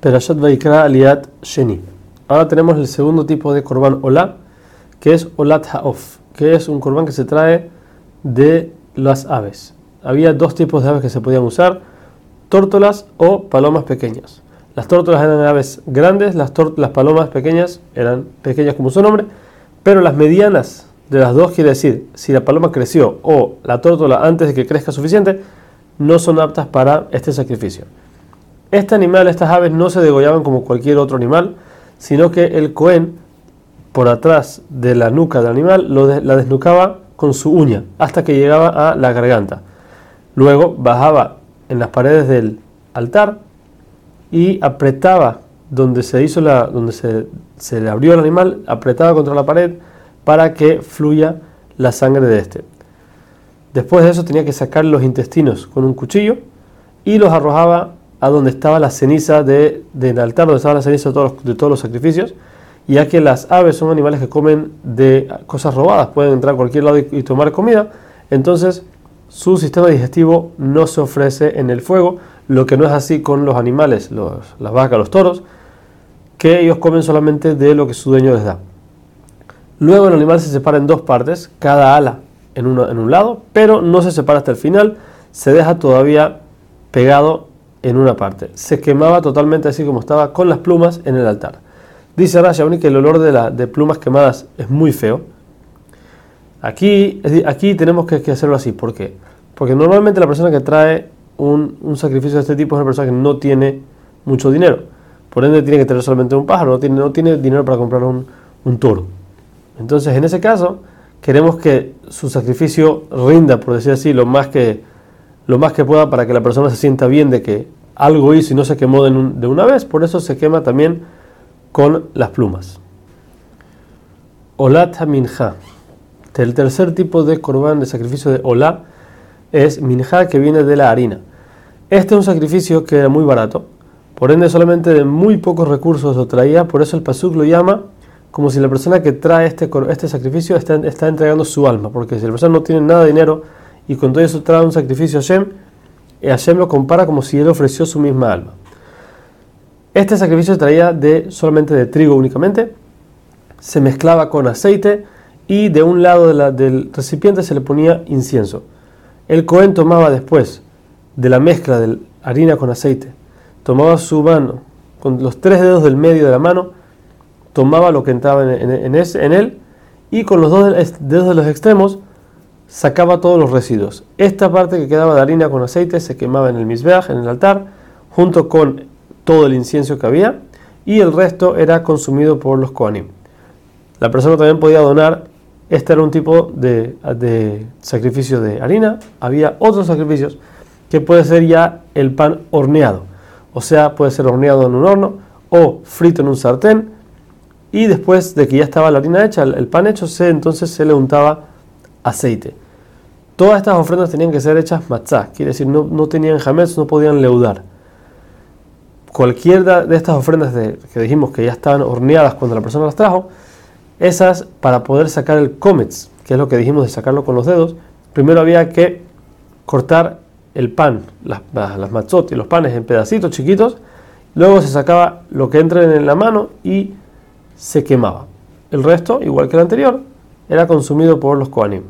Perashat Vaikra Aliat Sheni. Ahora tenemos el segundo tipo de korban olá, que es olat ha'of, que es un korban que se trae de las aves. Había dos tipos de aves que se podían usar, tórtolas o palomas pequeñas. Las tórtolas eran aves grandes, las, las palomas pequeñas eran pequeñas como su nombre, pero las medianas de las dos quiere decir, si la paloma creció o la tórtola antes de que crezca suficiente, no son aptas para este sacrificio. Este animal, estas aves no se degollaban como cualquier otro animal, sino que el Cohen, por atrás de la nuca del animal, la desnucaba con su uña hasta que llegaba a la garganta. Luego bajaba en las paredes del altar y apretaba donde se hizo la, donde se, se le abrió el animal, apretaba contra la pared para que fluya la sangre de este. Después de eso tenía que sacar los intestinos con un cuchillo y los arrojaba a donde estaba la ceniza de, del altar, donde estaba la ceniza de todos, los, de todos sacrificios, ya que las aves son animales que comen de cosas robadas, pueden entrar a cualquier lado y, tomar comida, entonces su sistema digestivo no se ofrece en el fuego, lo que no es así con los animales, los, las vacas, los toros, que ellos comen solamente de lo que su dueño les da. Luego el animal se separa en dos partes, cada ala en, uno, en un lado, pero no se separa hasta el final, se deja todavía pegado en una parte. Se quemaba totalmente así como estaba con las plumas en el altar. Dice Rasha que el olor de, la, de plumas quemadas es muy feo. Aquí, aquí tenemos que, hacerlo así. ¿Por qué? Porque normalmente la persona que trae un, sacrificio de este tipo es una persona que no tiene mucho dinero. Por ende tiene que tener solamente un pájaro, no tiene, no tiene dinero para comprar un, un toro. Entonces en ese caso queremos que su sacrificio rinda, por decir así, lo más que lo más que pueda para que la persona se sienta bien de que algo hizo y no se quemó de, una vez, por eso se quema también con las plumas. Olat minja. El tercer tipo de corbán de sacrificio de Olá es minja que viene de la harina. Este es un sacrificio que era muy barato, por ende solamente de muy pocos recursos lo traía, por eso el pasuk lo llama como si la persona que trae este, este sacrificio está, está entregando su alma, porque si la persona no tiene nada de dinero, y con todo eso trae un sacrificio a Hashem, y Hashem lo compara como si él ofreció su misma alma. Este sacrificio se traía de, solamente de trigo únicamente, se mezclaba con aceite y de un lado del recipiente se le ponía incienso. El Cohen tomaba después de la mezcla de harina con aceite, tomaba su mano, con los tres dedos del medio de la mano, tomaba lo que entraba en, en él y con los dos dedos de los extremos sacaba todos los residuos. Esta parte que quedaba de harina con aceite se quemaba en el misbeach, en el altar, junto con todo el incienso que había, y el resto era consumido por los koanim. La persona también podía donar, este era un tipo de, de sacrificio de harina, había otros sacrificios que puede ser ya el pan horneado, o sea, puede ser horneado en un horno o frito en un sartén, y después de que ya estaba la harina hecha, el pan hecho, se, entonces se le untaba aceite. Todas estas ofrendas tenían que ser hechas matzah, quiere decir, no, no tenían jamés, no podían leudar. Cualquiera de estas ofrendas que dijimos que ya estaban horneadas cuando la persona las trajo, esas para poder sacar el comets, que es lo que dijimos de sacarlo con los dedos, primero había que cortar el pan, las, las matzot y los panes en pedacitos chiquitos, luego se sacaba lo que entra en la mano y se quemaba. El resto, igual que el anterior, era consumido por los koanim.